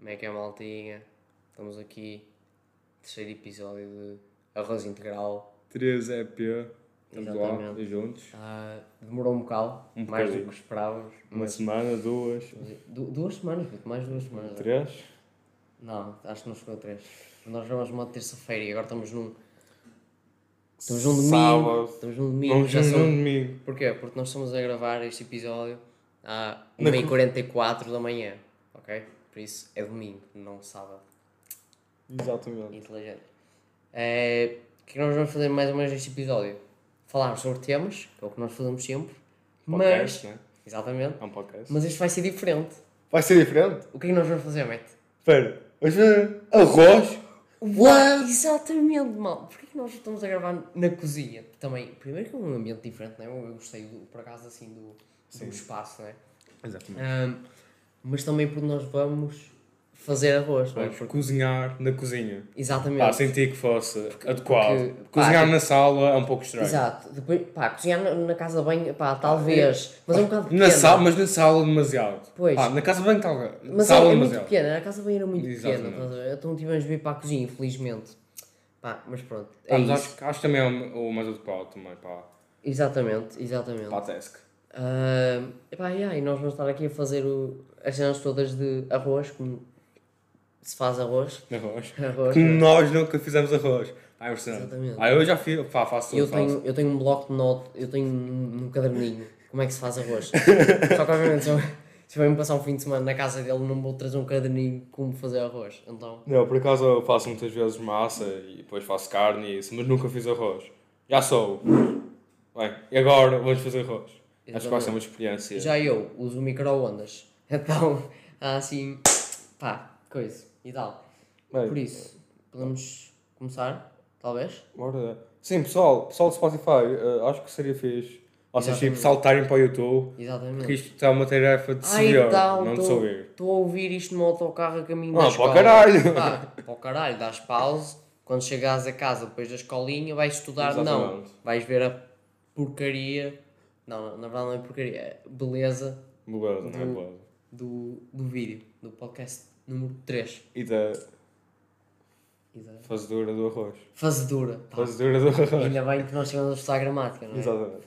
Como é que é, maltinha? Estamos aqui, terceiro episódio de Arroz Integral. 3 EP. Estamos lá, Exatamente. juntos. Ah, demorou um bocado, Um mais do bocadinho. que esperávamos. Uma mas- semana, duas, Du- duas semanas, puto, mais duas semanas. três. Não, acho que não chegou a três. Nós gravamos uma terça-feira e agora estamos num. Estamos num domingo. Sábado. Estamos num domingo. Vamos já num são- domingo. Porquê? Porque nós estamos a gravar este episódio às Na 1h44 da manhã. Ok? Por isso é domingo, não sábado. Exatamente. Inteligente. É, o que é que nós vamos fazer mais ou menos neste episódio? Falar sobre temas, que é o que nós fazemos sempre. Podcast, mas. né? Exatamente. É um podcast. Mas este vai ser diferente. Vai ser diferente? O que é que nós vamos fazer, Matt? Espera, vamos ver arroz? What? Exatamente, mal. Porquê que nós estamos a gravar na cozinha? Também, primeiro que é um ambiente diferente, não é? Eu gostei, do, por acaso, assim, do, do espaço, não é? Exatamente. Ahm, mas também porque nós vamos fazer arroz, é? Vamos Porque- cozinhar na cozinha. exatamente. Pá, senti que fosse adequado. porque- cozinhar pá, na sala é um pouco estranho. Exato. Depois, pá, cozinhar na, na casa bem, pá, talvez. Mas é um bocado Na pequena. sala, mas na sala demasiado. Pois. Pá, na casa bem talvez. Mas sala é, é muito pequena, a casa bem era muito Exatamente. pequena. Então tivemos de vir para a cozinha, infelizmente. Pá, mas pronto. É Pá, mas acho, acho também é o o mais adequado também para, Exatamente, exatamente. para a task. Ah, epá, yeah, e nós vamos estar aqui a fazer o, as cenas todas de arroz, como se faz arroz. Arroz. arroz Como né? nós nunca fizemos arroz. Impressionante. Exatamente. Ah, eu já fiz, pá, faço eu, faço. tenho, eu tenho um bloco de notas, eu tenho um, um caderninho, como é que se faz arroz. Só que obviamente se eu, se eu me passar um fim de semana na casa dele não vou trazer um caderninho como fazer arroz. Então, Não, por acaso eu faço muitas vezes massa e depois faço carne e isso, mas nunca fiz arroz. Já sou. Bem, e agora vamos fazer arroz. Acho que vai ser uma experiência. já eu uso micro-ondas. Então, assim, pá, coisa e tal. Bem, Por isso, podemos começar, talvez? Bora. Sim, pessoal, pessoal do Spotify, eh, acho que seria fixe. Vocês tipo, Exatamente. saltarem para o YouTube, Exatamente. porque isto é uma tarefa de se Ai, ver, tal, não de tô- se ouvir. Estou a ouvir isto no autocarro a caminho da Ah, para escola. o caralho! Pá, para o caralho, dás pause. Quando chegares a casa depois da escolinha, vais estudar. Não, Exatamente. vais ver a porcaria. Não, na verdade não é porcaria, é beleza Beleza, não é Do- beleza. do, do vídeo, do podcast número 3. E da E da fazedura do arroz. fazedura. Pá, Fazedura do arroz. ainda bem que nós chegamos a estudar gramática, não é? Exatamente.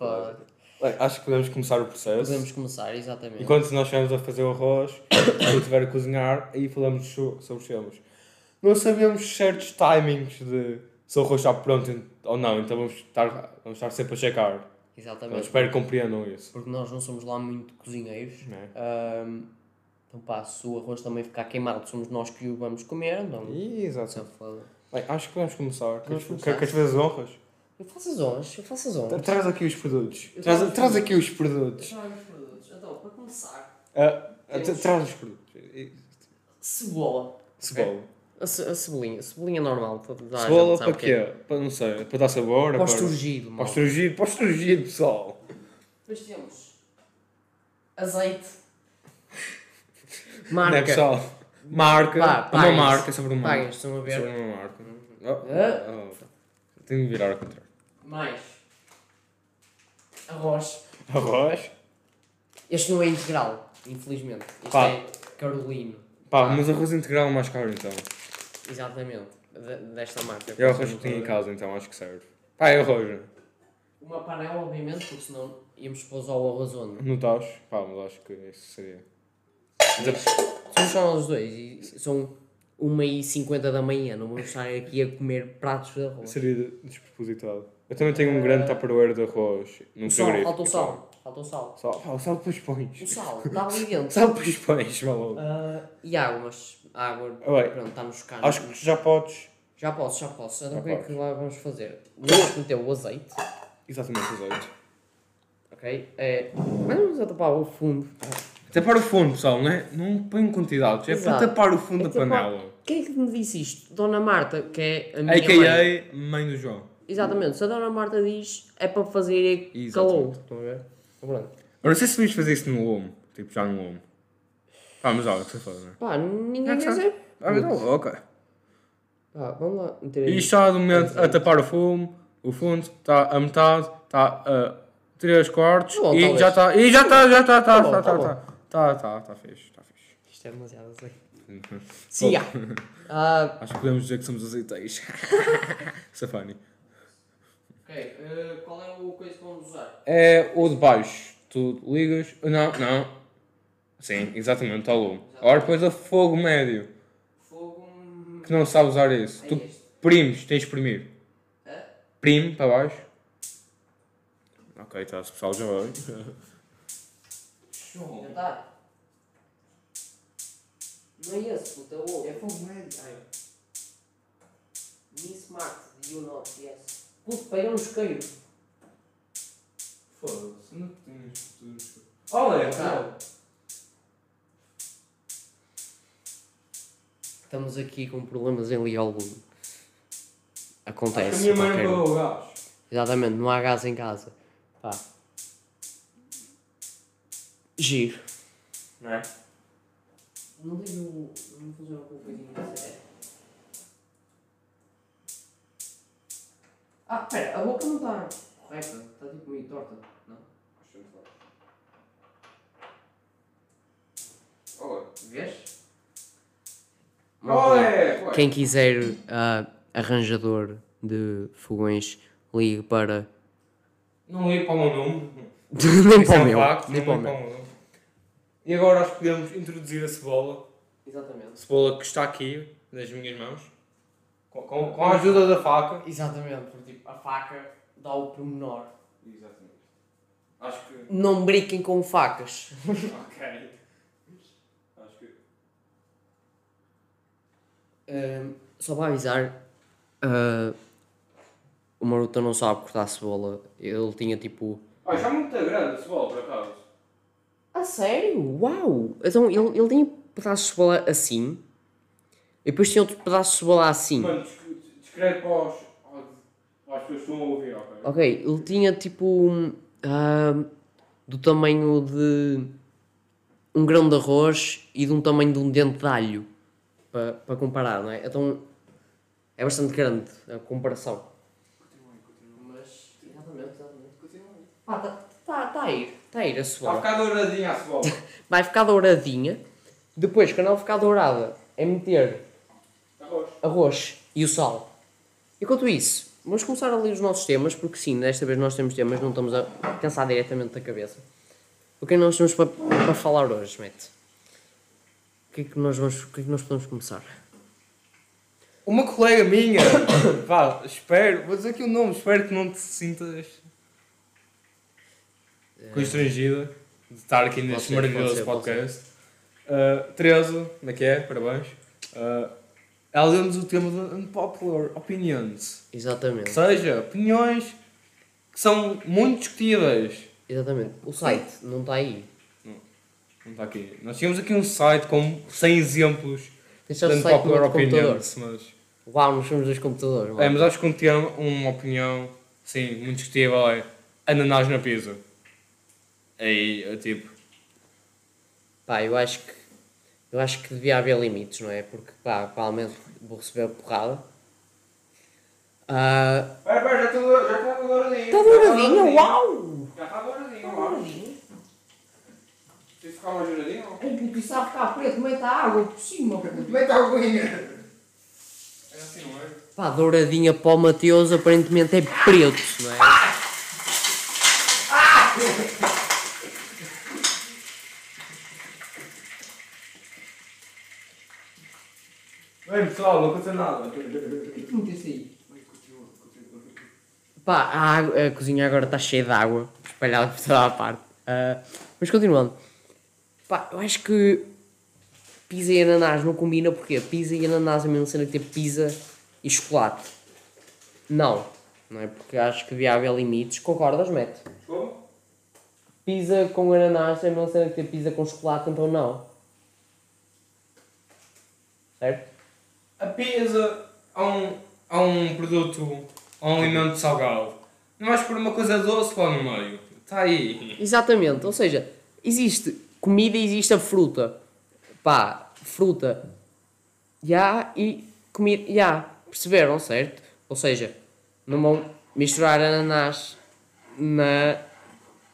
Bem, acho que podemos começar o processo. Podemos começar, exatamente. Enquanto nós estivermos a fazer o arroz, quando eu estiver a cozinhar, aí falamos so- sobre os temas. Não sabemos certos timings de se o arroz está pronto ou não, então vamos estar, vamos estar sempre a checar. Então, Exatamente. espero que compreendam isso. Porque nós não somos lá muito cozinheiros. É? Ahm, então pá, se o arroz também ficar queimado, somos nós que o vamos comer, então. Exato. Bem, acho que podemos começar. Queres, ver as honras? Eu faço as honras, eu faço as honras. Traz aqui os produtos. Traz, os traz aqui os produtos. Trago os produtos. Então, para começar, Ah, ah, Temos- traz os produtos. cebola. Cebola. A, ce- a cebolinha, a cebolinha normal. Para dar Cebola para quê? Para, não sei, para dar sabor? Para o esturgido, Para o estrugido, para o estrugido, pessoal. Depois temos azeite. Não é, Marca. pessoal? Marca. Pá, uma marca sobre uma Paguem, estão a Sobre ver. uma marca. Oh, Ah. oh, oh. Tenho de virar ao contrário. Mais. Arroz. Arroz. Este não é integral, infelizmente. Este Pá. é carolino. Pá, Ah. mas arroz integral é mais caro então. Exatamente. De- desta marca. É o arroz que tenho em casa então, acho que serve. Pá, é arroz. né? Uma panela, obviamente, porque senão íamos pôr só o arroz onde? Não estás? Pá, mas acho que isso seria. Somos só nós dois e são 1h50 da manhã, não vamos estar aqui a comer pratos de arroz. Seria de- despropositado. Eu também tenho um grande tupperware de arroz num O sal, frigorífico. falta o sal. Falta o sal. Sal, pá, o sal depois O pões. sal, está ali dentro. Sal depois pões, maluco. Ah, e água, mas a água, Ah, bem. pronto, está nos canos. Acho que já podes. Já posso, já posso. Então o que é que lá vamos fazer? Vamos meter o azeite, Exatamente, azeite. ok? É, vamos a tapar o fundo. Tapar o fundo, pessoal, não é? Não põe quantidades, é Exato. para tapar o fundo É da tapar- panela. Quem é que me disse isto? Dona Marta, que é a minha mãe. A.K.A. mãe do João. Exatamente, se a Dona Marta diz é para fazer calou. Estão a ver? Pronto. Eu não sei se devias fazer isso no lume. Tipo, já no lume. Pá, mas olha, o que você faz, não é? Pá, ninguém É que quer sabe. dizer. Ah, mas não, ok. Pá, vamos lá E está de momento a tapar o fumo, o fundo está a metade, está a 3 quartos Tá bom, e talvez. já está. E já está, já está, está, Tá bom, está, tá está, está. Está, está, está fixe, está fixe. Isto é demasiado azeite. Siga! Ah, Acho que podemos dizer que somos é funny. ok, eh, qual é o coisa que vamos usar? É o de baixo. Tu ligas. Não, não. Sim, exatamente, está lume. Agora depois a fogo médio. Fogo. Que não sabe usar isso. É Tu este. primes, tens de exprimir. Hã? Prime para baixo. Ok, está, se pessoal já vai. Tentar. Não é esse, puta, é o outro. É fogo médio. Miss Smart, you not, yes. Puto, pega no isqueiro. Foda-se, não tens. Olha, Tá. Estamos aqui com problemas em ligar o lume. A Acontece. minha mãe qualquer não pagou o gás. Exatamente, não há gás em casa. Pá. Giro. Não é? Não ligo. Não funciona com o coisinho da série. Ah, pera, a boca não está correta. Está tipo meio torta. Não? Olha. Vês? Olha! Quem quiser ah, arranjador de fogões, ligue para. Não ligo para o meu nome. nem para é o um meu. Nem para o meu. E agora acho que podemos introduzir a cebola. Exatamente. Cebola que está aqui, nas minhas mãos. Com, com, com a ajuda da faca. Exatamente, porque tipo, a faca dá o pormenor. Exatamente. Acho que. Não brinquem com facas. ok. Acho que. Só para avisar, ah, o Maruta não sabe cortar cebola. Ele tinha tipo. Ah, já é muito grande a cebola, por acaso. A sério? Uau! Então ele, ele tinha pedaços de cebola assim. E depois tinha outro pedaço de cebola assim. Mano, desc- descreve para os. para as pessoas que estão a ouvir, ok? Ok, ele tinha tipo. ah, do tamanho de. um grão de arroz e de um tamanho de um dente de alho. Para para comparar, não é? Então. É bastante grande a comparação. Mas. Exatamente, exatamente. Ah, tá, tá, tá a ir. Está a ir a Vai cebola. ficar douradinha a cebola. Vai ficar douradinha. Depois, quando ela ficar dourada, é meter Arroz. arroz e o sal. Enquanto isso, vamos começar a ler os nossos temas, porque sim, desta vez nós temos temas, não estamos a pensar diretamente da cabeça. O que é que nós temos para, para falar hoje, Matt? O que é que nós, vamos, que é que nós podemos começar? Uma colega minha, pá, espero, vou dizer aqui o nome, espero que não te sintas constrangida de estar aqui neste ser, maravilhoso ser, podcast. Uh, Teresa, como é que é? Parabéns. Uh, ela deu-nos o tema de Unpopular Opinions. Ou Exatamente. seja, opiniões que são muito discutíveis. Exatamente. O site não está aí. Não está aqui. Nós tínhamos aqui um site com 100 exemplos de só o site no Unpopular outro computador. Opinions, mas... Uau, nós somos dois computadores. É, mas acho que um tema, uma opinião, sim, muito discutível é ananás na pizza. Aí, é tipo, Pá, eu acho que eu acho que devia haver limites, não é? Porque pá, provavelmente vou receber a porrada. Ah, Pera, pera, já está já está douradinho. Está douradinho, uau! Já está douradinho, Está uau. douradinho. Preciso ficar mais douradinho? Ai, puto, isso vai ficar preto, mete a água por cima. Mete a aguinha. É assim, não é? Pá, douradinha para o Mateus aparentemente é preto, não é? Bem, pessoal, não aconteceu nada. Pá, a, água- a cozinha agora está cheia de água, espalhada por toda a parte. Ah, mas continuando. Pá, eu acho que pizza e ananás não combina porque pizza e ananás é a mesma cena que ter pizza e chocolate. Não. Não é porque acho que devia haver limites. Concordas, Mete? Como? Pizza com ananás é a mesma cena que ter pizza com chocolate, então não. Certo? A pizza há um, há um produto, há um alimento salgado. Não vais pôr uma coisa doce lá no meio. Está aí. Exatamente, ou seja, existe comida existe a fruta. Pá, fruta. Já e comida. Já, perceberam, certo? Ou seja, não vão misturar ananás na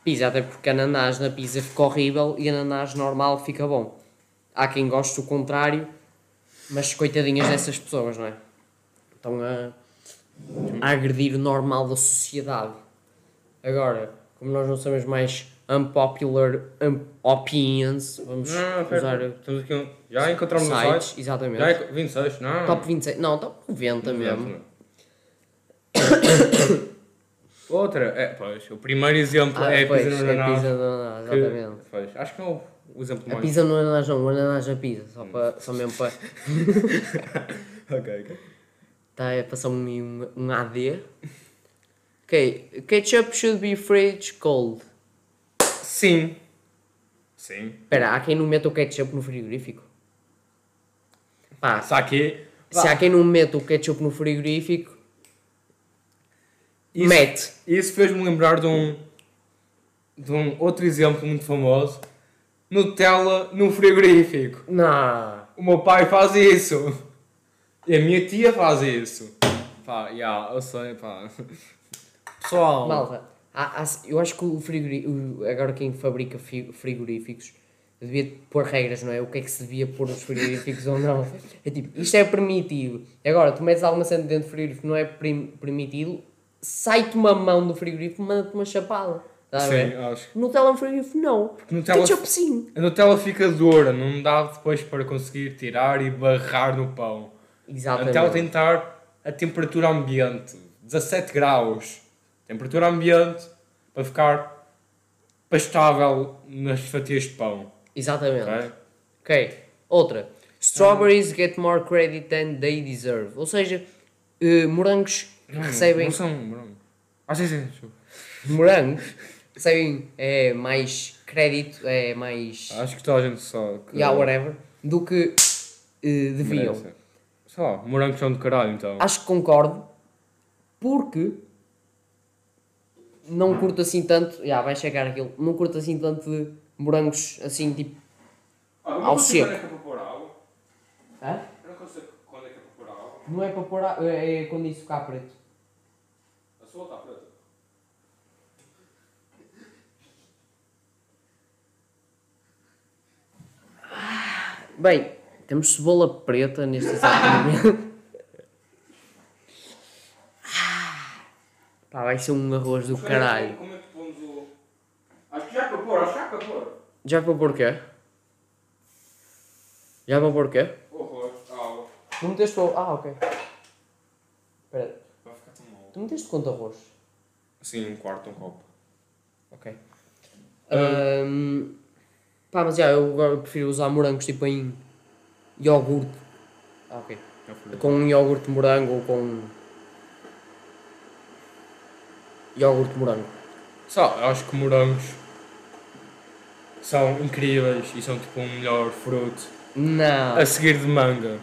pizza, até porque ananás na pizza fica horrível e ananás normal fica bom. há quem goste o contrário, mas coitadinhas dessas pessoas, não é? Estão a, a agredir o normal da sociedade. Agora, como nós não somos mais unpopular um, opinions, vamos Não, usar pera, estamos aqui um... Já encontramos no sites, site? exatamente. Já enco- 26? Não. Top 26, não, top 90 mesmo. Outra, é, pois, o primeiro exemplo Ah, é a pois, pizza no é ananás. pizza no ananás, exatamente. pois, acho que é o, o exemplo A mais... pizza no ananás não, o ananás na pizza, só, para, só mesmo para... ok, ok. Está a passar um, um, um AD. Ok, ketchup should be fridge cold. Sim. Sim. Espera, há quem não meta o ketchup no frigorífico? Pá, Só que... se há quem não meta o ketchup no frigorífico, Isso- mete. Isso fez-me lembrar de um, de um outro exemplo muito famoso. Nutella no frigorífico. Não. O meu pai faz isso. E a minha tia faz isso. Pá, já, eu sei, pá. Pessoal. Malta, há- há- eu acho que o frigorífico, agora quem fabrica fi- frigoríficos devia pôr regras, não é? O que é que se devia pôr nos frigoríficos ou não. É tipo, isto é permitido. Agora, tu metes alguma cena dentro do frigorífico não é permitido, sai-te uma mão do frigorífico e manda-te uma chapada. A Sim, acho. Nutella no frigorífico não. Nutella- Ketchup sim. A Nutella fica dura, não dá depois para conseguir tirar e barrar no pão. A Exatamente. Nutella tem de estar a temperatura ambiente, 17 graus. Temperatura ambiente para ficar pastável nas fatias de pão. Exatamente. ok? Ok. Outra. Strawberries get more credit than they deserve. Ou seja, eh, morangos Não, recebem. Não são. Não. Ah, sim, sim. morangos recebem é, mais crédito, é mais. Acho que toda a gente só. Que yeah, whatever, do que eh, deviam. merece. Só, morangos são de caralho então. Acho que concordo, porque não curto assim tanto. Já, vai chegar aquilo. Não curto assim tanto de morangos assim tipo. ao seco. é para pôr água. Hã? Eu não consigo quando é que é para pôr água. Não é para pôr. a- É quando isso ficar preto. A sua está preta. Bem, temos cebola preta neste exato momento. Pá, vai ser um arroz do caralho. Como é que pomos o. Acho que já é para pôr, acho que já é para pôr. Já para pôr quê? Já para pôr quê? O arroz, água. Tu meteste o... Ah, ok. Espera, Vai ficar tão mal. tu meteste quanto arroz? Sim, um quarto, um copo. Ok. Ahm, pá, mas já, eu agora prefiro usar morangos tipo em iogurte. Ah, ok. Com um iogurte de morango ou com... Iogurte de morango. Só, eu acho que morangos são incríveis e são tipo um melhor fruto. Não. A seguir de manga.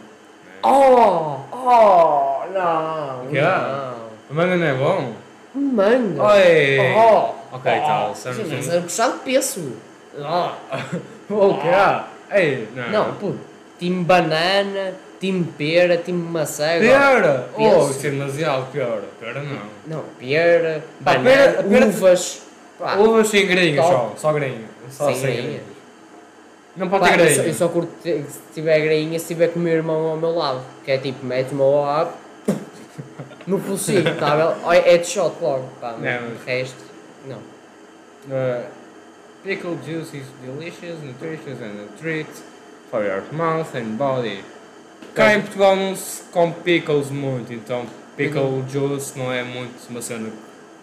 Oh! Oh! Não! Que é? Não! Manga não é bom? Manga! Oi! Oh! Ok, tá, oh. certo. Sim, mas é de peso. O que é? Ei, não. Não, puto. Time banana, time pera, time maçã. agora- Pera! Oh, Peso. isso é demasiado pera. Pera não. Não, pera, banana, pera- pera- uvas. Pá, Uvas sem grainhas Top. só. Só grainha. Só Sem sem, grainha. Não pode pá, ter grainha. eu só curto se tiver grainha se tiver com o meu irmão ao meu lado. Que é tipo, mete-me ao lado no focinho, tá ver? Olha, Headshot logo. Pá, mas Não. o resto, não. Uh, pickle juice is delicious, nutritious and a treat for your mouth and body. Cá em Portugal não se come pickles muito, então pickle juice não é muito uma cena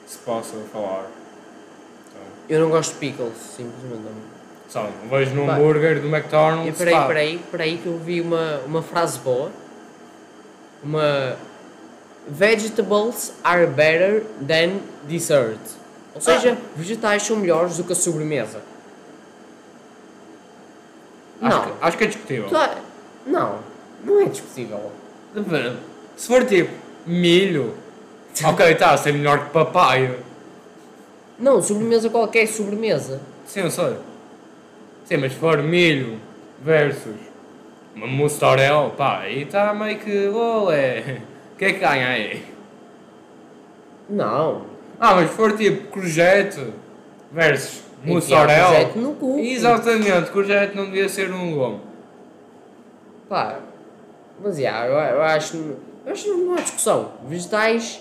que se possa falar. Então, Eu não gosto de pickles, simplesmente não. só, vejo num hambúrguer do E McDonald's. peraí, pá, peraí, peraí que eu vi uma, uma frase boa. Uma... Vegetables are better than dessert. Ou seja, vegetais são melhores do que a sobremesa. Acho, Não. que, acho que é discutível. A- Não, não é discutível. Se for tipo milho, ok, tá, ser melhor que papaya. Não, sobremesa qualquer sobremesa. Sim, eu sei. Sim, mas se for milho versus uma mussarela, pá, aí está meio que olé. O que é que ganha aí? Não. Ah, mas se for tipo courgette versus Enfiar mussarela. courgette no cu. Exatamente, courgette não devia ser um legume. Pá, mas yeah, eu, eu acho, eu acho que não há discussão. Vegetais.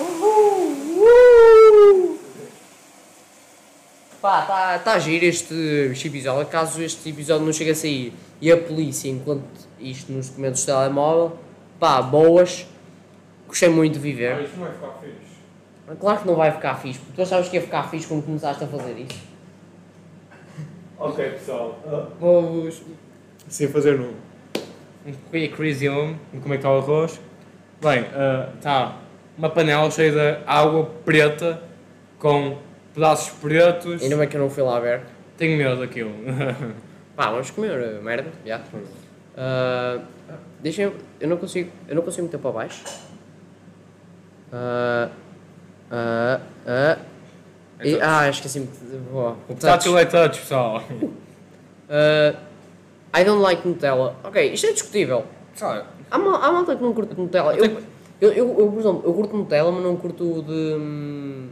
Uhul! Pá, tá, tá giro este, este episódio. Caso este episódio não chegue a sair e a polícia enquanto isto nos documentos do telemóvel, pá, boas. Gostei muito de viver. isto não vai ficar fixe. Claro que não vai ficar fixe, porque tu achavas que ia ficar fixe quando começaste a fazer isso. Ok, pessoal. Vamos. Assim a fazer um, um quick resume de como é que está o arroz. Bem, está uma panela cheia de água preta com pedaços pretos. Ainda bem que eu não fui lá ver. Tenho medo daquilo. Pá, vamos comer uh, merda, já. Uh, Deixem eu não consigo, eu não consigo meter para baixo. Uh, uh, uh. E, ah, esqueci-me de. Boa. o portátil é touch, pessoal. Uh, I don't like Nutella. Ok, isto é discutível. Pessoal, Há, mal, há malta que não curte Nutella. Eu, eu, eu, eu, por exemplo, eu curto Nutella, mas não curto o de. hum,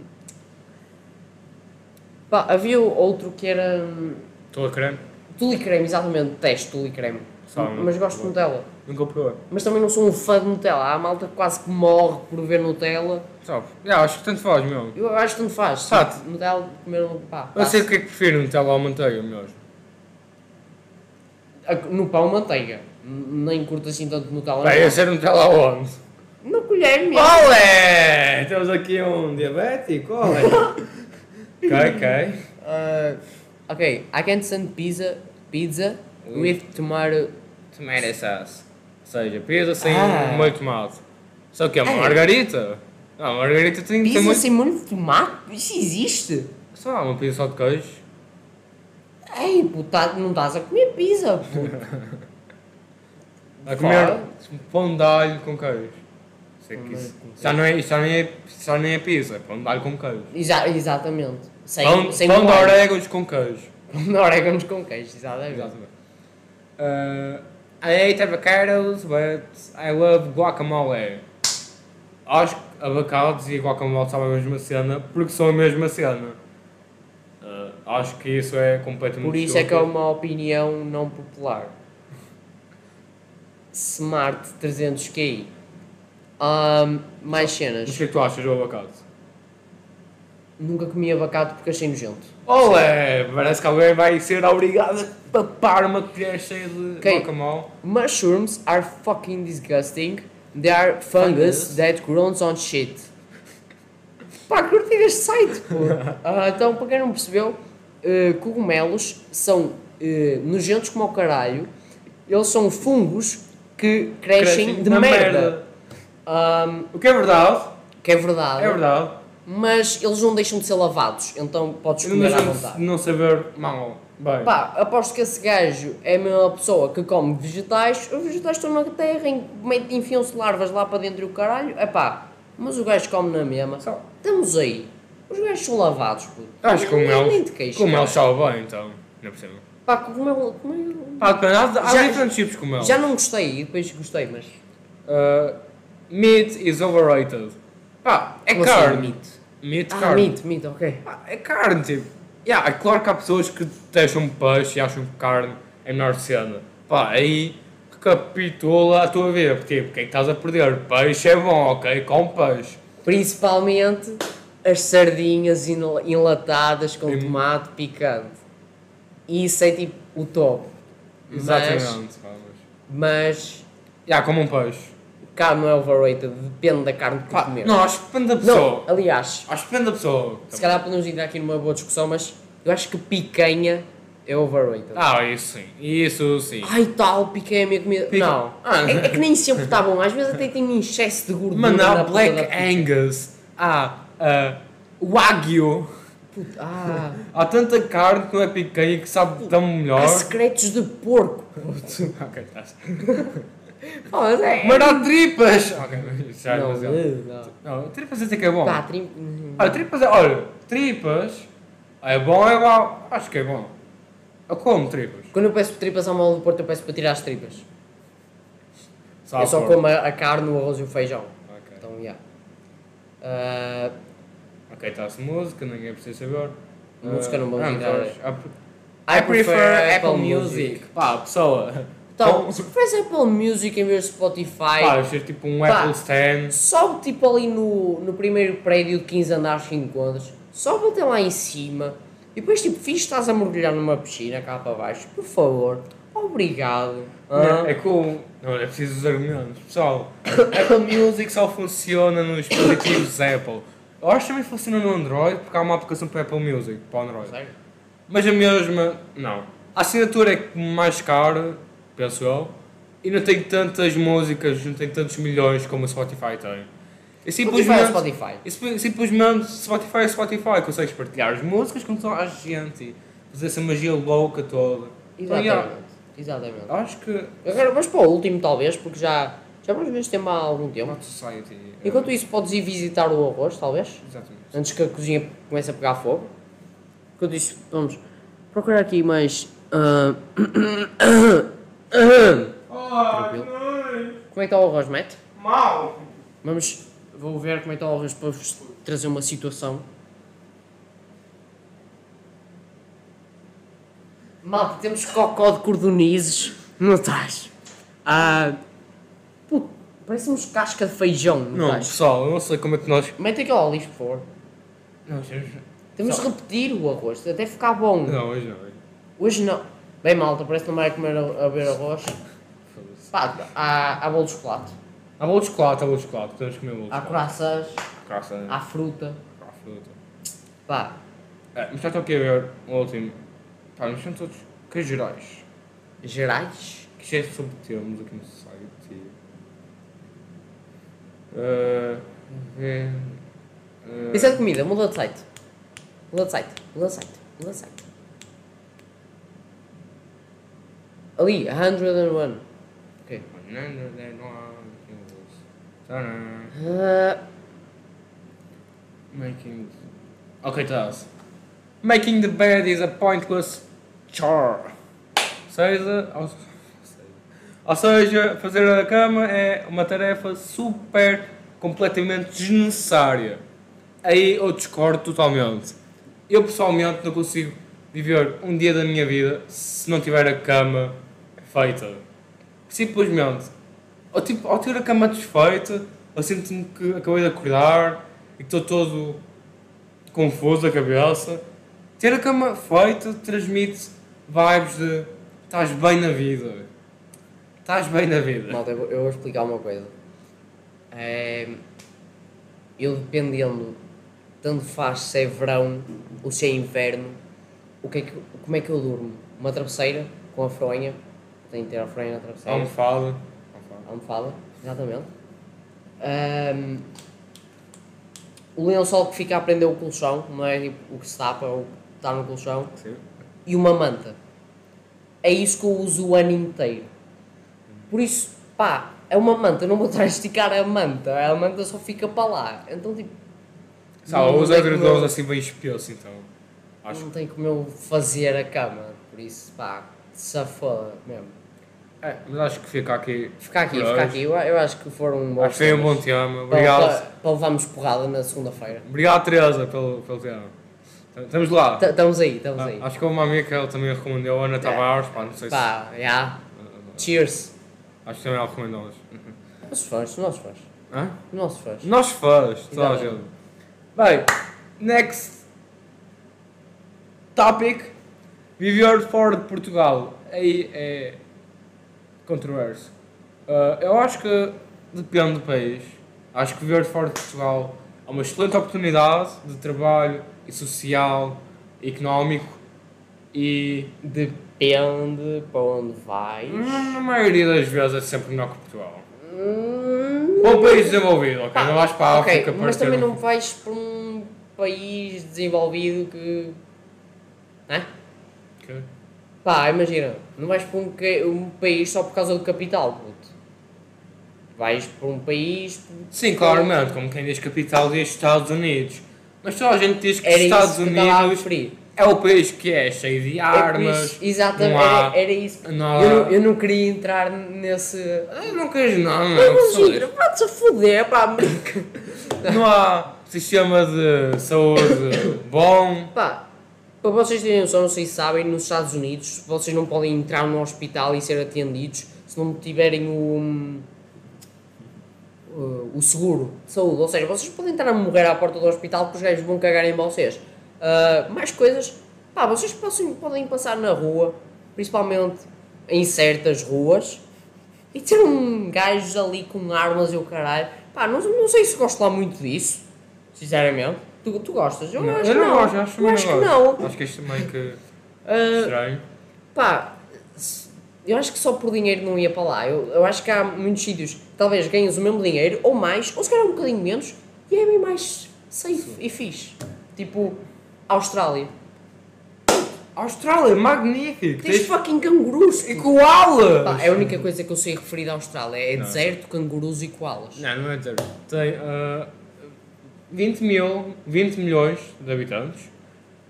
Pá, havia outro que era. hum, a creme? Tule creme, exatamente, teste tule creme. Um- mas gosto de Nutella. Nunca provei. Mas também não sou um fã de Nutella. Há malta que quase que morre por ver Nutella. Pessoal, já, acho que tanto faz mesmo. Eu acho que tanto faz. Sabe? Tipo, Nutella, comer um pá. Eu sei o que é que prefiro, Nutella ou manteiga. A- No pão, manteiga. N- Nem curto assim tanto Nutella. Vai, ia ser Nutella onde? Na colher mesmo. Olé! Temos aqui um diabético, olé! ok, ok. Uh, ok, I can stand pizza, pizza with tomato. Tomato sauce. Ou seja, pizza sem Ah. molho de tomate. Só que é uma É. margarita. Não, margarita tem que ter Pizza muito... sem molho de tomate? Isso existe? Só uma pizza só de queijo. Ei, puto, tá- não estás a comer pizza, puto. A comer pão de alho com queijo. Sei que de isso, já, não é, já, nem é, já nem é pizza, é pão de alho com queijo. Exa exatamente. Sem, pão sem pão de molho. orégãos com queijo. Pão de orégãos com queijo, exatamente. Exatamente. Uh, I hate avocados, but I love guacamole. Acho que avocados e guacamole sabem a mesma cena porque são a mesma cena. Uh, acho que isso é completamente Por isso é que é uma opinião não popular. Smart 300QI. Um, mais Mas cenas. o que é que tu achas do abacate? Nunca comi abacate porque achei nojento. Olé! Parece que alguém vai ser obrigado a papar uma colher cheia de Ok. guacamole. Mushrooms are fucking disgusting. They are fungus, Fungus? that grows on shit. Pá, curti este site, pô. Ah, então, para quem não percebeu, eh, cogumelos são eh, nojentos como o caralho. Eles são fungos que crescem, de na merda. Ahm, O que é verdade, que é verdade. é verdade. Mas eles não deixam de ser lavados, então podes comer à vontade. não saber mal. Bem, Pá, aposto que esse gajo é a mesma pessoa que come vegetais, os vegetais estão na terra, enfiam-se larvas lá para dentro e o caralho, é pá, mas o gajo come na mesma. Só- Estamos aí. Os gajos são lavados, puto. acho que com te queixas, com cara. eles sabe bem, então. Não é possível. Pá, cogumelo, cogumelo- Pá, há, há Já- diferentes tipos de cogumelos. Já não gostei, e depois gostei, mas... Uh, meat is overrated. Pá, é Como assim, carne. meat? Meat, Ah, carne. meat, meat, ok. Pá, é carne, tipo. Yeah, é claro que há pessoas que detestam peixe e acham que carne é menor cena. Pá, aí recapitula a tua vida. Porque, tipo, o que é que estás a perder? Peixe é bom, ok? Com peixe. Principalmente as sardinhas enla- enlatadas com Hum. tomate picante. Isso é tipo o top. Exatamente. mas... mas Yeah, como um peixe. Carne não é overrated, depende da carne que Pá, comer. não, acho que depende da Não, pessoa. aliás, Acho que depende da pessoa. se calhar podemos entrar aqui numa boa discussão, mas eu acho que picanha é overrated. Ah, isso sim. Isso sim. Ai tal, picanha é a minha comida. Pica- Não, Ah. é, é que nem sempre está bom, às vezes até tem um excesso de gordura Mano, há puta Black. Angus. Há uh, Wagyu. Puta, Ah, Há tanta carne que não é picanha que sabe tão melhor. há secretos de porco. ok, tá. Mas é... Mas há tripas! Ok, isso já é não, demasiado. não. Não, tripas até que é bom. Pá, trim... Olha, tripas é. Olha, tripas. É bom, é igual. Acho que é bom. Eu como tripas. Quando eu peço tripas ao mal do Porto, eu peço para tirar as tripas. Sabe eu só pôr. como a, a carne, o arroz e o feijão. Ok, Então, já. Ah, ok, está-se música, ninguém precisa saber. Música não vamos Ah, entrar. pois. Ah, I prefer Apple Music. Pá, pessoa. Então, se preferes Apple Music em vez de Spotify, Pá, ser tipo um Pá. Apple Stand. sobe tipo ali no, no primeiro prédio de 15 andares que encontras, sobe até lá em cima e depois tipo, que estás a mergulhar numa piscina cá para baixo, por favor, obrigado. Ah, É com. Não, é preciso os argumentos. Pessoal, Apple Music só funciona nos dispositivos Apple. Eu acho que também funciona no Android porque há uma aplicação para Apple Music, para o Android. sério? Mas a mesma, não. A assinatura é mais cara, penso eu, e não tem tantas músicas, não tem tantos milhões como o Spotify tem. E Spotify é simplesmente, Spotify. e sim- simplesmente Spotify é Spotify, consegues partilhar as músicas com toda a gente, fazer essa magia louca toda. Então, Exatamente. yeah, Exatamente. acho que Agora vamos para o último talvez, porque já, já vamos ver este tema há algum tempo. Society. é- Enquanto isso podes ir visitar o arroz, talvez, Exatamente. antes que a cozinha comece a pegar fogo. Enquanto isso, vamos procurar aqui mais... ah, Tranquilo. Como é que está o arroz, Matt? Mal! Vamos, vou ver como é que está o arroz para vos trazer uma situação. Malta, temos cocó de cordonizes, não estás? Ah, puto, parecemos casca de feijão, não, Não, estás? pessoal, eu não sei como é que nós. Mete aquilo ao lixo, por favor. Não, temos- Temos de repetir o arroz, até ficar bom. não hoje não. Hoje não. Bem, malta, parece que não vai comer a, a ver arroz. Pá, há, há bolo de chocolate, Há bolo de chocolate, há bolo de chocolate, temos que comer bolo de há chocolate. croissants, Graça há fruta. à fruta. Pá, É, mas já estou aqui a ver o último. Pá, mas são todos que gerais. gerais. Que cheio de subtermos aqui no site. Uh, ver. Uh, Isso é de comida, muda de site. Muda de site, muda de site, muda de site. Ali, 101. Ok. Ah, Making. Ok, tá. Making the bed is a pointless chore. Seja, ou, ou seja, fazer a cama é uma tarefa super, completamente desnecessária. Aí eu discordo totalmente. Eu pessoalmente não consigo viver um dia da minha vida se não tiver a cama feita. Simplesmente, ao, tipo, ao ter a cama desfeita, eu sinto-me que acabei de acordar e que estou todo confuso da cabeça. Ter a cama feita transmite vibes de estás bem na vida. Estás bem na vida. malta, eu vou explicar uma coisa. É, eu dependendo, tanto faz se é verão ou se é inverno, o que é que, como é que eu durmo? Uma travesseira com a fronha, tenho que ter a fronha na travesseira. Almofada. Almofada. Almofada, exatamente. Ahm, o lençol que fica a prender o colchão, não é tipo o que se tapa, o que está no colchão. Sim. E uma manta. É isso que eu uso o ano inteiro. Por isso, pá, é uma manta, eu não vou estar a esticar a manta, a manta só fica para lá. Então, tipo, Sabe, os tem edredons eu- assim bem espessos então. Acho não tem como eu fazer a cama. Por isso, pá, se foda mesmo. É, mas acho que fica aqui. Fica aqui, fica aqui. Eu, eu acho que foram bons Acho que foi um bom tema. Obrigado. Para, para levarmos porrada na segunda-feira. Obrigado, Teresa, pelo, pelo tema. Estamos lá. T- Estamos aí, estamos Ah, aí. acho que uma amiga que ela também recomendou, a Ana Tavares, pá, não sei se. Pá, já. Cheers. Acho que também ela recomendou-nos. Nossos fãs, nossos fãs. Hã? Nossos fãs. Nós fãs, toda a gente. Bem, next topic. Viver fora de Portugal. Aí é controverso. Ah, eu acho que depende do país. Acho que viver fora de Portugal é uma excelente oportunidade de trabalho e social, económico e Depende para onde vais. na maioria das vezes é sempre melhor que Portugal. Hum, Ou um país desenvolvido, ok? pá, não vais para a ok, África para mas também um- não vais para um país desenvolvido que. Hã? Ok. Pá, imagina, não vais para um, um país só por causa do capital, puto. Vais para um país. Sim, claramente, como quem diz capital diz Estados Unidos. Mas só a gente diz que Era Estados que a Unidos é o país que é cheio de É armas. isso- exatamente, há- era, era isso. não há- Eu, não, eu não queria entrar nesse. Eu não queres não, não, Imagina, a foder, pá, América. não há sistema de saúde bom. Pá, Para vocês terem noção, não sei se sabem, nos Estados Unidos vocês não podem entrar no hospital e ser atendidos se não tiverem o, o, o seguro de saúde. Ou seja, vocês podem estar a morrer à porta do hospital porque os gajos vão cagar em vocês. Ah, mais coisas, pá, vocês possam, podem passar na rua, principalmente em certas ruas, e ter um gajo ali com armas e o caralho. Pá, não, não sei se gosto lá muito disso, sinceramente. Tu, tu gostas? Eu Não, acho eu que não não. gosto, acho, eu acho que não. Acho que isto meio que Ah, estranho. pá, eu acho que só por dinheiro não ia para lá. Eu, eu acho que há muitos sítios que talvez ganhes o mesmo dinheiro, ou mais, ou se calhar um bocadinho menos, e é bem mais safe e fixe. Tipo, Austrália. Austrália, magnífico! Tens Tens fucking cangurus. e koalas! Pá, é a única coisa que eu sei referir à Austrália. É Não. deserto, cangurus e koalas. Não, não é dizer. Tem ah, 20, mil, 20 milhões de habitantes.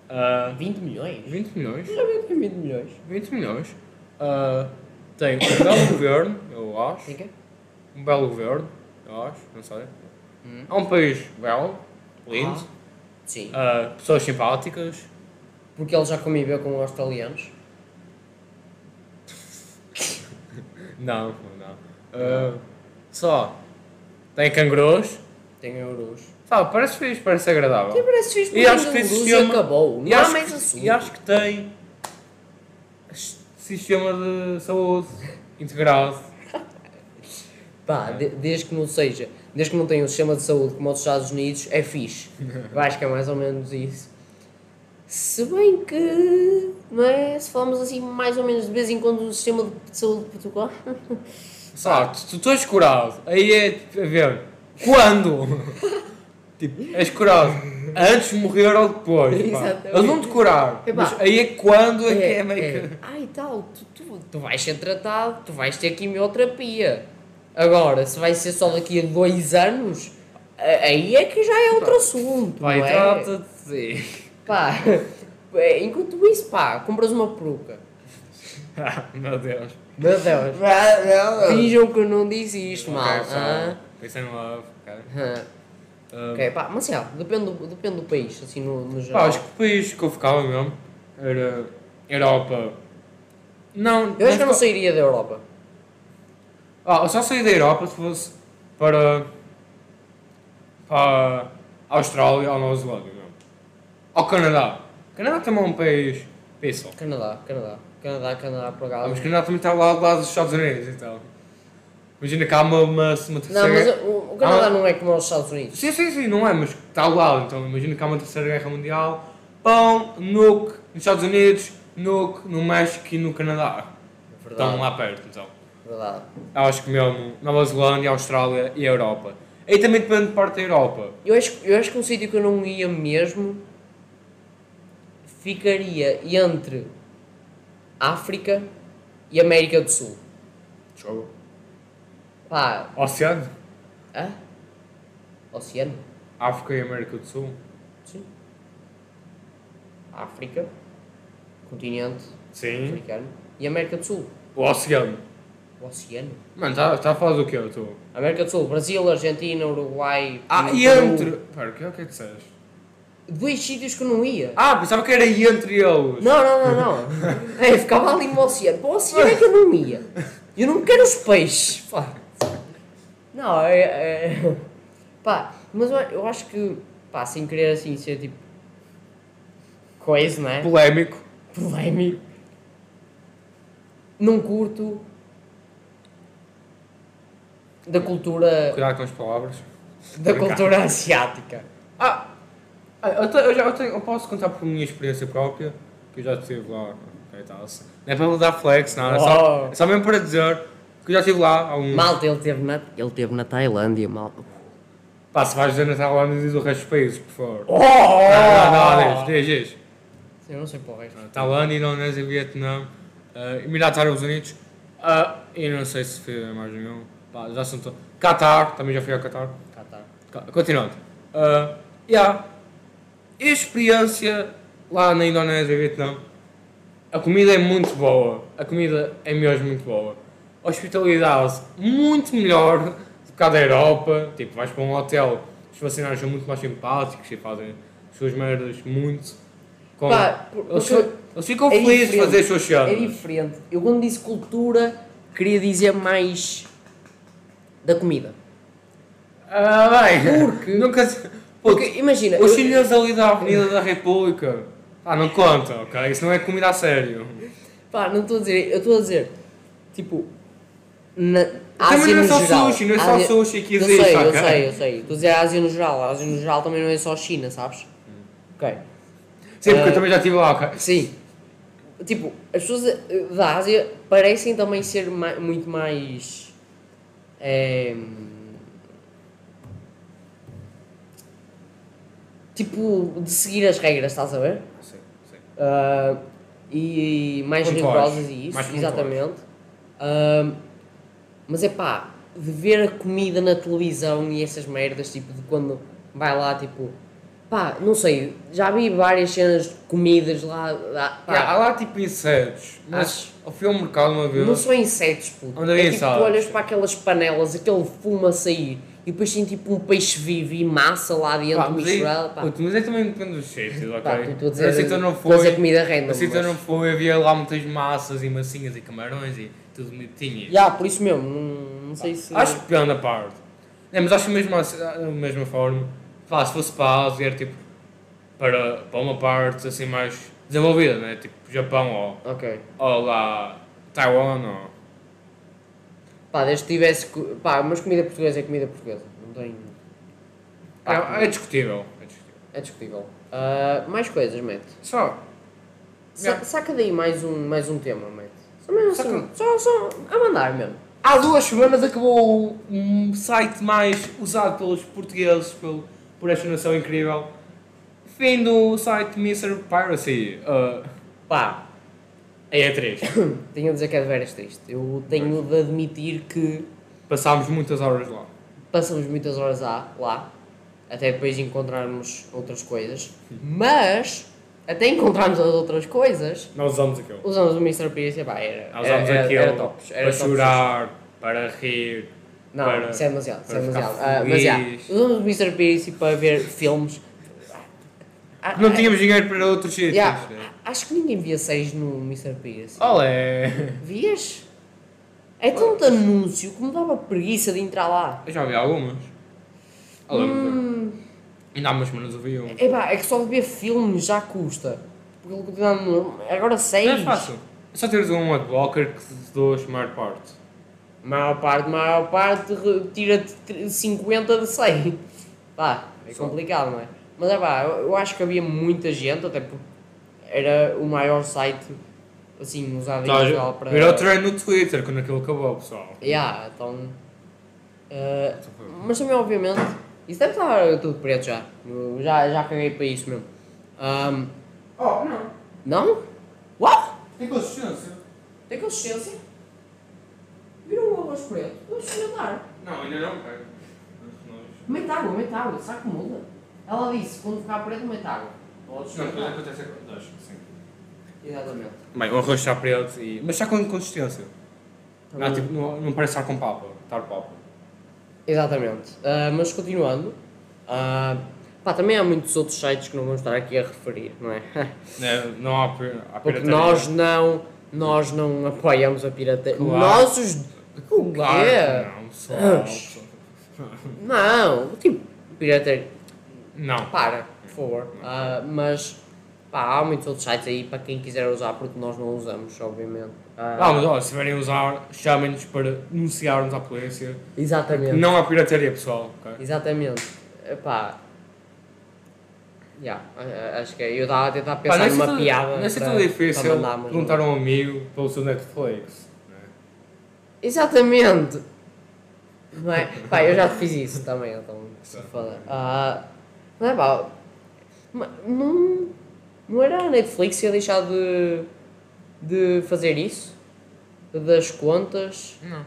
Ah, 20 milhões? 20 milhões. Vi que tem 20 milhões. 20 milhões. Ah, tem um belo governo, eu acho. Fica? Um belo governo, eu acho, não sei. É um país belo, lindo. Ah, sim. ah, pessoas simpáticas. Porque ele já conviveu com australianos. Não, não. Ah, só. Tem cangurus. Tem euros. Sabe, parece fixe, parece agradável. Tem parece fixe E acho que tem sistema- acabou. Não E há acho, mais que, assunto. e acho que tem sistema de saúde integrado. Pá, de- desde que não seja, desde que não tenha um sistema de saúde como os Estados Unidos, é fixe. Acho que é mais ou menos isso. Se bem que, não é? Se falamos assim mais ou menos de vez em quando do sistema de saúde de Portugal. Sabe, tu, tu és curado. Aí é a ver. Quando? tipo, és curado. Antes de morrer ou depois. Exatamente. Eles vão te curar. Epá. Mas aí é quando é, que é meio que. Ah, e tal, tu, tu, tu vais ser tratado, tu vais ter quimioterapia. Agora, se vai ser só daqui a dois anos, aí é que já é outro assunto. Vai, não é? trata-te. Pá, é, enquanto isso, pá, compras uma peruca. Ah, Meu Deus. Meu Deus. Finjam que eu não disse isto, mal. Ok, ah? Peace and love. Ah. Ah, Ok, pá, mas já, depende do, depende do país, assim no, no Pá, geral. acho que o país que eu ficava mesmo era Europa. Não, Eu acho que eu não sairia da Europa. Ah, eu só saí da Europa se fosse para. para a Austrália ou Nova Zelândia mesmo. Ou Canadá. Canadá também é um país. Peaceful. Canadá, Canadá. Canadá, Canadá, por Ah, acaso. mas Canadá também está lá do lado dos Estados Unidos então. Imagina que há uma, uma, uma Não, terceira mas guerra. o, o Canadá Ah. não é como os Estados Unidos. Sim, sim, sim, não é, mas está lado. Então imagina que há uma terceira guerra mundial. Pão, nuke nos Estados Unidos, nuke no México e no Canadá. Verdade, Estão lá perto então. verdade. Acho que mesmo Nova Zelândia, Austrália e Europa. Aí também depende de parte da Europa. Eu acho, eu acho que um sítio que eu não ia mesmo ficaria entre África e América do Sul. Show. Pá, Oceano? hã? Oceano? África e América do Sul? Sim. África, continente Sim. africano e América do Sul. O Oceano. O Oceano. Mano, está tá a falar do quê, eu estou? América do Sul, Brasil, Argentina, Uruguai. Ah, Peru. e entre... Pera, o que é o que que disseste? Dois sítios que eu não ia. Ah, pensava que era entre eles. Não, não, não, não. é, ficava ali no oceano. Para o oceano é que eu não ia. Eu não quero os peixes. Pá. Não, é. é... Pá, mas eu, eu acho que. Pá, sem querer assim ser tipo. Coisa, não é? Polémico. Polémico. Não curto. Da cultura. Cuidado com as palavras. Da cultura asiática. Ah, ah, eu, te- eu já eu, tenho- eu posso contar por minha experiência própria, que eu já estive lá. Não é para dar flex, não, é só, Oh. é só mesmo para dizer que eu já estive lá há uns... Malta, ele teve na, ele teve na Tailândia, malta. Pá, se vais dizer na Tailândia, diz o resto dos países, por favor. Oh! Não, não, não, diz, diz, diz. Eu não sei para o resto. Tailândia, Indonésia, Vietnã, uh, Emirados Árabes Unidos, ah, e não sei se fui a mais nenhum. Pá, já são todos. Qatar, também já fui ao Qatar. Ca- Continuando. Uh, yeah. E a experiência lá na Indonésia e Vietnã, a comida é muito boa. A comida é mesmo muito boa. Hospitalidade muito melhor do que a da Europa. Tipo, vais para um hotel, os funcionários são muito mais simpáticos e fazem as suas merdas muito Com... Pá, eles, eles ficam é felizes de fazer as suas é cenas. diferente. Eu quando disse cultura, queria dizer mais da comida. Ah, bem. Porque- Nunca. Porque imagina, Os eu- chineses ali da Avenida da República. Ah, não conta, ok? Isso não é comida a sério. pá, não estou a dizer, eu estou a dizer, tipo, na Também Ásia não é só geral. sushi, não é só Ásia- sushi que Eu existe, sei, eu sei, eu sei. Estou a dizer a Ásia no geral. A Ásia no geral também não é só China, sabes? Ok. Sim, porque Ah. eu também já estive lá, ok? Sim. Tipo, as pessoas da Ásia parecem também ser ma- muito mais. eh, tipo, de seguir as regras, estás a ver? Sim, sim. Ah, e mais rigorosas e isso, Mais exatamente. Ah, mas é pá, de ver a comida na televisão e essas merdas, tipo, de quando vai lá, tipo, pá, não sei, já vi várias cenas de comidas lá, lá pá, há lá tipo insetos, mas eu fui ao mercado uma vez. não são insetos, puto. Onde é alguém tipo, tu olhas para aquelas panelas, aquele fumo a sair, e depois tem tipo um peixe vivo e massa lá dentro Pá, mas, aí, misturada, pá. puto, mas aí também depende dos sítios, ok? Pá, dizer, Assim tu não dizer foi, comida random, assim tu mas- não foi, havia lá muitas massas e massinhas e camarões e tudo bonitinho. Já, por isso mesmo, não, não sei se... Acho que depende a parte. É, mas acho mesmo assim, da mesma forma. Pá, se fosse para a Ásia, era tipo para, para uma parte assim mais desenvolvida, né? Tipo Japão ou, Ok. ou lá Taiwan ou. Pá, desde que tivesse. Pá, mas comida portuguesa é comida portuguesa. Não tem. Pá, É, é discutível. É discutível. é discutível. Ah, mais coisas, mete. Só. Sa. Saca daí mais um, mais um tema, mete. Só mesmo assim. Saca- Só, só a mandar mesmo. Há duas semanas acabou um site mais usado pelos portugueses pelo, por esta nação incrível. Fim do site Mr. Piracy. Uh, Pá, a E3. tenho a dizer que é de veras triste. Eu tenho de admitir que Passámos muitas horas lá. passamos muitas horas lá, lá até depois encontrarmos outras coisas. Mas, até encontrarmos as outras coisas, Nós usamos aquilo. usamos o Mr. Pierce e pá, era, Nós usamos era, aquilo era tops. Era para tops. chorar, para rir. Não, para- isso é demasiado, isso é demasiado. Ah, mas feliz. usamos o Mr. Pierce para ver filmes. Ah, Não ah, tínhamos dinheiro para outros sítios. já, acho que ninguém via séries no Mr. Pierce. Olé! Vias? É tanto anúncio que me dava preguiça de entrar lá. Eu já vi algumas. Lembro. Hum, Ainda há umas semanas eu vi um. epá, é que só ver filmes já custa. Porque ele continua Agora Não é fácil. É só teres um adblocker que te dou a maior parte. Maior parte, maior parte, tira-te 50 de 100. Pá, é complicado, não é? Mas é pá, eu acho que havia muita gente, até porque era o maior site, assim, usado em Portugal para... Virou trend no Twitter quando aquilo acabou, pessoal. Yeah, então... eh, mas também, obviamente, isso deve estar tudo preto já. Eu já, já caguei para isso mesmo. Ahm, Oh, não. não? What? Tem consistência. Tem consistência? Virou um arroz preto? Vou experimentar. Não, ainda não, cara. Mete água, mete água, que muda? Ela disse, quando ficar preto, mete água. Podes Não, depois experimentar. acontece a Deixa, sim. Exatamente. Bem, o arroz está preto, e... mas está com consistência. Não, tipo, não, não parece estar com papa. Estar papa. Exatamente. Ah, mas continuando, ah, pá, também há muitos outros sites que não vamos estar aqui a referir, não é? Não, não há, há Porque nós não, nós não apoiamos a pirataria. Claro. Nós os... O Claro quê? não, pessoal. Não, tipo, pirataria. Não. Para, por favor. Ah, mas, pá, há muitos outros sites aí para quem quiser usar, porque nós não usamos, obviamente. Ah, Ah, mas olha, se tiverem a usar, chamem-nos para denunciarmos à polícia. Exatamente. Não há pirataria, pessoal. ok? Exatamente. Epá. Yeah, acho que é. Eu estava a tentar Pá, pensar é numa tão- piada. Não é tão difícil perguntar a um amigo pelo seu Netflix. né? Exatamente. Não é? Pá, eu já fiz isso também, então se foda. Ah, não é pá. Não, não era a Netflix que ia deixar de, de fazer isso? Das contas? Não.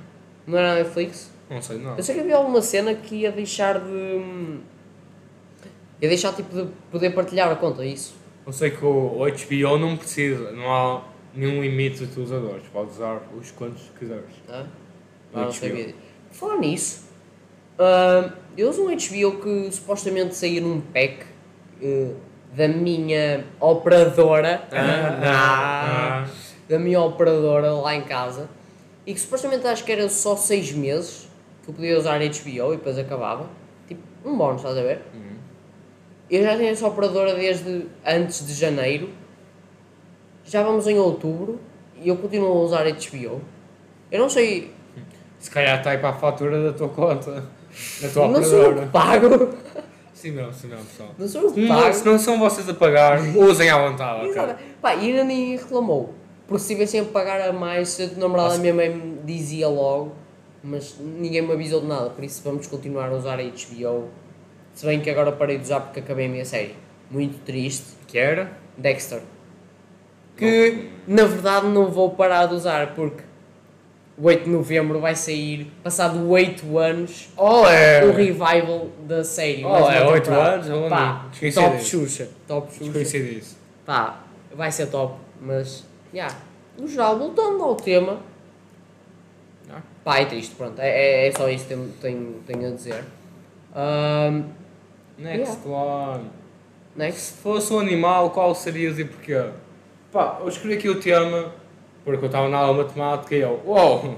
Não era a Netflix? Não sei, não. Eu sei que havia alguma cena que ia deixar de. ia deixar tipo de poder partilhar a conta, é isso? Eu sei que o, HBO não precisa, não há nenhum limite de utilizadores. Podes usar os quantos quiseres. Ah, não HBO. sabia. disso. Por falar nisso, ah, eu uso um HBO que supostamente saía num pack eh, da minha operadora, Ah, da minha operadora lá em casa, e que supostamente acho que era só 6 meses que eu podia usar HBO e depois acabava. Tipo, um bónus, estás a ver? Uhum. Eu já tenho essa operadora desde antes de janeiro, já vamos em outubro e eu continuo a usar HBO. Eu não sei, Se calhar está aí para a fatura da tua conta. Tua não sou eu que pago, Sim mesmo, sim mesmo, pessoal. não sou eu que Não, pago. se não são vocês a pagar, usem à vontade, ok? Exato. Pá, e ainda ninguém reclamou. Porque se tivessem a pagar a mais, se eu namorada Nossa. minha mãe me dizia logo, mas ninguém me avisou de nada, por isso vamos continuar a usar a HBO. Se bem que agora parei de usar porque acabei a minha série. Muito triste. Que era? Dexter. Que na verdade não vou parar de usar porque o 8 de novembro vai sair, passado 8 anos, Oh, é! o revival da série. Oh, é, oito temporada. anos? Eu Pá. Esqueci top disso. Xuxa. Top Xuxa. Desconheci disso. Pá, vai ser top, mas, já, no geral, voltando ao tema, Ah. pá, é triste, pronto, é, é, é só isso que tenho, tenho, tenho a dizer. Ahm, Next one. next, Se fosse um animal, qual serias e porquê? Pá, eu escrevi aqui o tema porque eu estava na aula de matemática e eu, uau!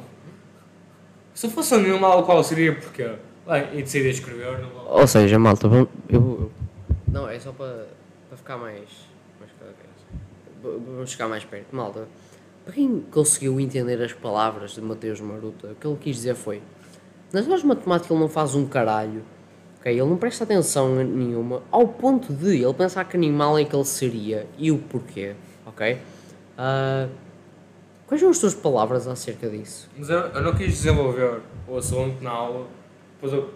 Se eu fosse um animal, qual seria e porquê? Bem, e decidi escrever, não vou. ou seja, malta, vamos, eu, eu- não, é só para, para ficar mais, mais cada vez, V- vamos chegar mais perto, malta, para quem conseguiu entender as palavras de Mateus Maruta, o que ele quis dizer foi, nas aulas de matemática ele não faz um caralho, ok, ele não presta atenção nenhuma, ao ponto de ele pensar que animal é que ele seria e o porquê, ok? Ah, quais são as tuas palavras acerca disso? Mas eu, eu não quis desenvolver o assunto na aula, depois eu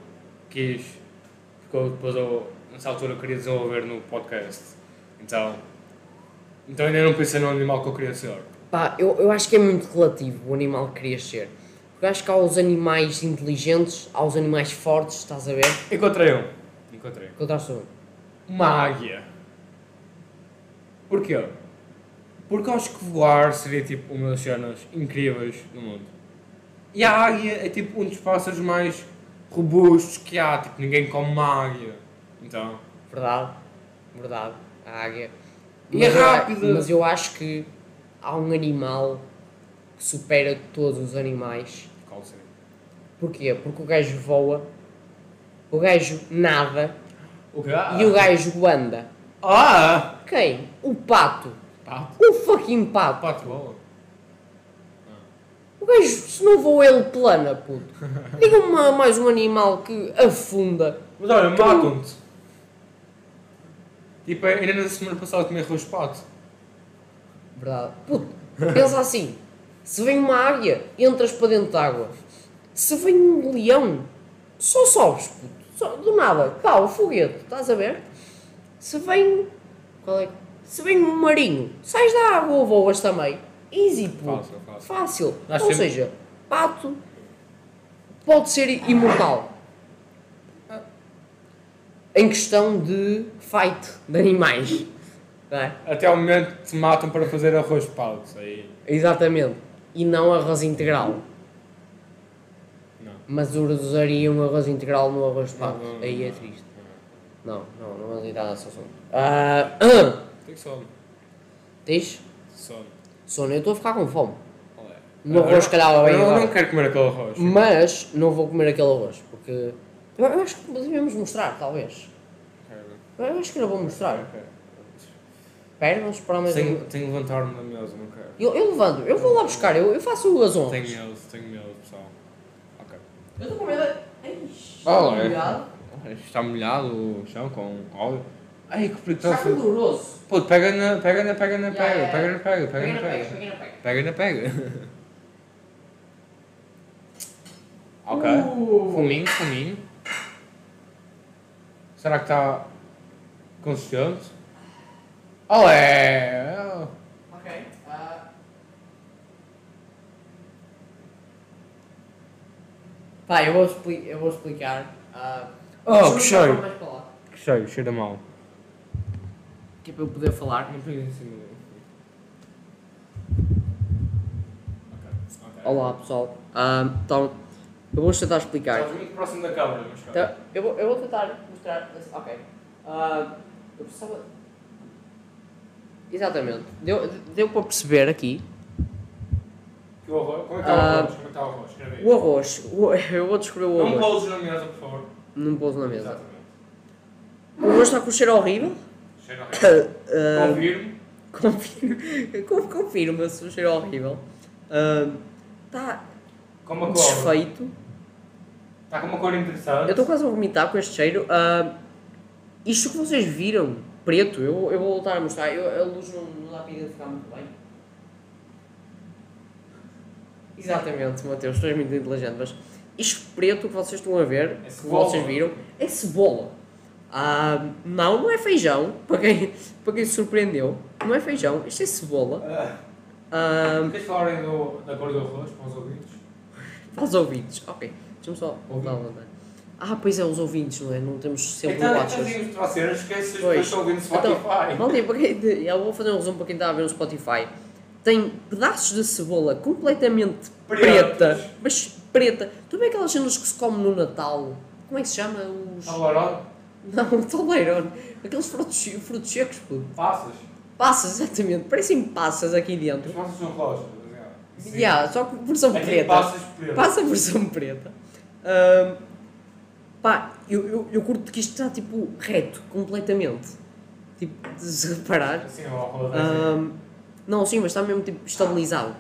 quis, porque eu, depois eu, nessa altura, eu queria desenvolver no podcast. Então, então ainda não pensei no animal que eu queria ser. Pá, eu, eu acho que é muito relativo o animal que querias ser. Porque eu acho que há os animais inteligentes, há os animais fortes, estás a ver? Encontrei um. Encontrei. Encontraste um. Uma águia. Porquê? Porque eu acho que voar seria tipo uma das cenas incríveis do mundo. E a águia é tipo um dos pássaros mais robustos que há, tipo ninguém come uma águia. Então, Verdade, verdade, a águia. E é Mas eu a- rápida. Mas eu acho que há um animal que supera todos os animais. qual seria? Porquê? Porque o gajo voa, o gajo nada O quê? e o gajo anda. Ah! Quem? O pato. Pato. O fucking pato. Pato boa. O gajo, se não voa, ele plana, puto. Diga-me mais um animal que afunda. Mas olha, matam-te. Tipo, ainda na semana passada comi arroz de pato. Verdade. Puto, pensa assim. Se vem uma águia, entras para dentro de água. Se vem um leão, só sobes, puto. Só, do nada. Cá, o foguete, estás a ver? Se vem... Qual é? Se vem um marinho, sais da água ou voas também. Easy, puto. Fácil, fácil. Fácil. Ou temos- seja, pato pode ser imortal. Em questão de fight de animais. É? Até ao momento te matam para fazer arroz de pato. Aí. Exatamente. E não arroz integral. Não. Mas usaria um arroz integral no arroz de pato. Não, não, Aí é triste. Não, não, não vamos entrar nesse assunto. Ah, ah, Tenho sono. diz? Sono. Sono, eu estou a ficar com fome. É? Arroz, se calhar, vai bem Eu agora. não quero comer aquele arroz. Mas não vou comer aquele arroz, porque... Eu, acho que devemos mostrar, talvez. Eu acho que era bom mostrar. Vamos esperar mais. Tenho, tenho que levantar-me da mesa, não quero. Eu, eu levanto, eu vou lá buscar, eu, eu faço as honras. Tenho medo, tenho medo, pessoal. Ok. Eu estou com medo. É. Está molhado o chão com óleo. Ai, que Está preguiça. Pô, pega na, pega na, pega na, pega, pega na, pega, pega na, pega, pega. na pega. Ok. Uh. Fuminho, fuminho. Será que está consistente? Oh, é! Ok. ah. Pá, eu vou, expli eu vou explicar. ah, Oh, que cheiro. Que cheio, cheira mal. Que é para eu poder falar. Não pegues em cima. Olá pessoal. Ah, então, eu vou tentar explicar. Estás muito próximo da câmera, mas Então, eu, vou, eu vou tentar mostrar. Ok. Ah, eu precisava. Exatamente. Deu, deu para perceber aqui. Que o arroz? Como é que está o Ah, arroz? Como é que está o arroz? Escreve aí. O arroz. o- eu vou descrever o Não arroz. pouses na mesa, por favor. Não pôs na mesa. Exatamente. O arroz está com cheiro horrível. Horrível. Ah, Confirmo. confirmo. con- Confirma-se o cheiro horrível. Ah, Está uma cor. desfeito. Está com uma cor interessante. Eu estou quase a vomitar com este cheiro. Ah, isto que vocês viram, preto, eu, eu vou voltar a mostrar. Eu, a luz não, não dá para identificar muito bem. Exatamente, Mateus, tu és muito inteligente, mas isto preto que vocês estão a ver, É que vocês viram, é cebola. Ah, não, não é feijão, para quem, para quem se surpreendeu. Não é feijão, isto é cebola. Ah, Ah, Queres falar aí do, da cor do arroz para os ouvintes? para os ouvintes, ok, deixa-me só voltar a levantar. Ah, pois é, os ouvintes, não é? Não temos sempre Então, watchers. então digo-te para ser, esquece as Pois. pessoas que estão ouvindo Spotify. Então, malta, para quem- eu vou fazer um resumo para quem está a ver no Spotify. Tem pedaços de cebola completamente Pretos. preta, mas preta. Tu vê aquelas cenas que se come no Natal? Como é que se chama? Os... Alarão, Não, toleirão. Aqueles frutos, frutos secos, puto. passas. Passas, exatamente. Parecem passas aqui As dentro. passas são roxas. Sim. Yeah, só que versão É tipo preta. passas pretas. Passa a versão preta. Ahm, pá, eu, eu, eu curto que isto está tipo reto, completamente. Tipo, se reparar. Assim, o arroz é assim. Ahm, não, sim, mas está mesmo tipo estabilizado.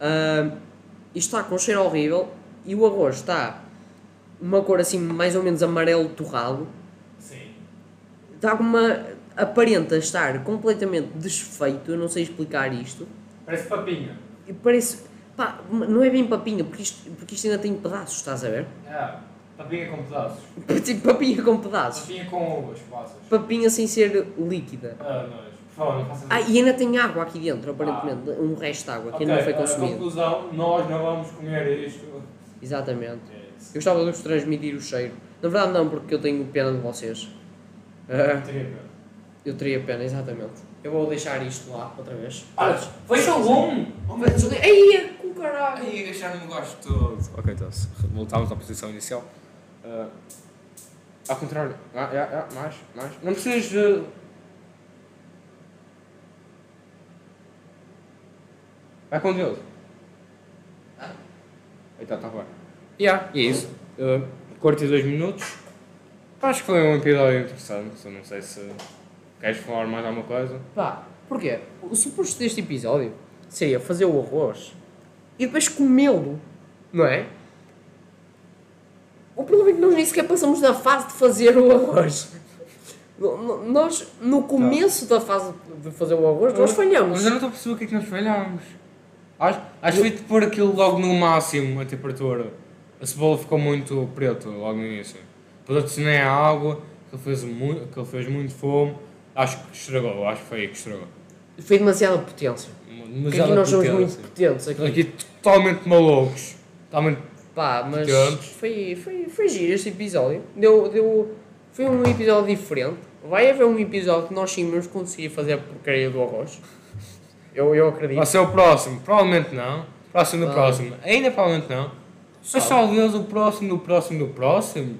Ahm, isto está com um cheiro horrível e o arroz está uma cor assim mais ou menos amarelo torrado. Sim. Está com uma. aparenta estar completamente desfeito, eu não sei explicar isto. Parece papinha. Parece. pá, não é bem papinha, porque isto, porque isto ainda tem pedaços, estás a ver? É, papinha com pedaços. Tipo papinha com pedaços. Papinha com uvas, passas. Papinha sem ser líquida. Ah, nós. Por favor, não faças Ah, e ainda tem água aqui dentro, aparentemente. Um resto de água que ainda não foi ah, consumido. conclusão, nós não vamos comer isto. Exatamente. É isso. Eu gostava de vos transmitir o cheiro. Na verdade, não, porque eu tenho pena de vocês. Ah, Teria eu teria pena, exatamente. Eu vou deixar isto lá outra vez. Ah, foi só um! Aí, com caralho! Aí, deixar-me o gosto todo. Ok, então, se voltamos à posição inicial. Ah, ao contrário. Ah, ah, ah, mais, mais. Não precisas de. Vai com Deus. Ah. Então, tá bem. Yeah, e é isso. Uh, 42 minutos. Acho que foi um episódio interessante. Eu não sei se queres falar mais alguma coisa. Pá, porquê? O suposto deste episódio seria fazer o arroz e depois comê-lo, não é? O problema é que nós nem sequer passamos da fase de fazer o arroz. Nós, no começo da fase de fazer o arroz, nós falhamos. Mas eu não estou a perceber o que é que nós falhámos. Acho, acho que foi de pôr aquilo logo no máximo, a temperatura. A cebola ficou muito preta logo no início. Depois adicionei a água, que ele fez muito, que ele fez muito fome. Acho que estragou, acho que foi aí que estragou. Foi demasiada potência. Porque aqui nós somos muito potentes. Aqui. Aqui totalmente malucos. Totalmente. Pá, mas Potentes. foi, foi, foi giro este episódio. Deu, deu, foi um episódio diferente. Vai haver um episódio que nós sim vamos conseguir fazer a porcaria do arroz. Eu, eu acredito. Vai ser o próximo, provavelmente não. Próximo do Ah. próximo, ainda provavelmente não. Mas talvez o próximo do próximo do próximo.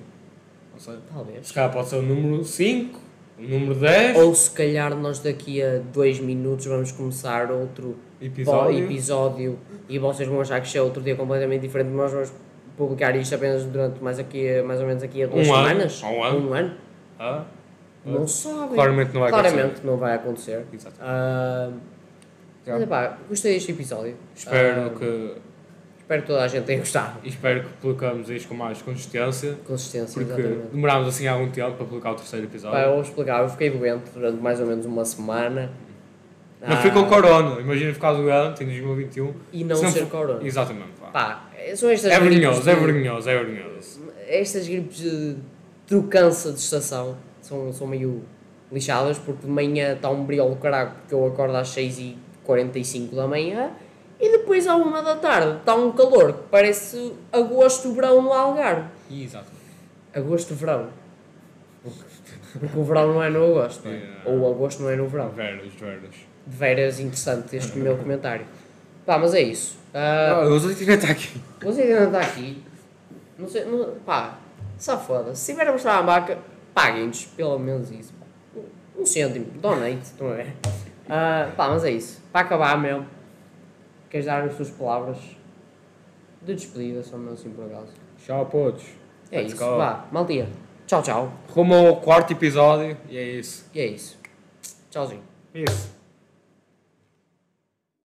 Sei. Talvez. Se calhar pode ser o número 5, o número 10. Ou se calhar nós daqui a dois minutos vamos começar outro episódio. episódio e vocês vão achar que isto é outro dia completamente diferente. Nós vamos publicar isto apenas durante mais, aqui, mais ou menos aqui a duas Um ano. semanas. Um ano. Um ano. Ah, Não sabe. claramente não vai Claramente acontecer. não vai acontecer. Exato. Ah, Já. mas epá, gostei deste episódio. Espero Ah, que Espero que toda a gente tenha gostado. espero que publicamos isto com mais consistência. Consistência, Porque exatamente. demorámos assim algum tempo para publicar o terceiro episódio. Pá, eu vou explicar, eu fiquei doente durante mais ou menos uma semana. Não Ah, fui com corona, imagina ficar doente em 2021. E não Se ser corona. Exatamente. Pá. Pá, são estas É vergonhoso, é de- vergonhoso, é vergonhoso. Estas gripes de trocança de estação são, são meio lixadas porque de manhã está um brilho do caralho porque eu acordo às 6h45 da manhã e depois à 1 da tarde está um calor que parece agosto, verão no Algarve. Exato. Agosto, verão. Porque o verão não é no agosto, não é? Yeah. ou o agosto não é no verão. Veras, veras. De veras interessante este meu comentário. Pá, mas é isso. Ah, o Zé está aqui. você ainda está aqui. Não sei, não, pá, só foda. Se tiver a mostrar a marca, paguem-nos, pelo menos isso. Um- cêntimo, donate, não é? Ah, pá, mas é isso. Para acabar mesmo, queres dar as tuas palavras de despedida, só mesmo assim por acaso. Tchau, putos. É Let's isso. go. Vá, maltinha. Tchau, tchau. Rumo ao quarto episódio e é isso. E é isso. Tchauzinho. Isso.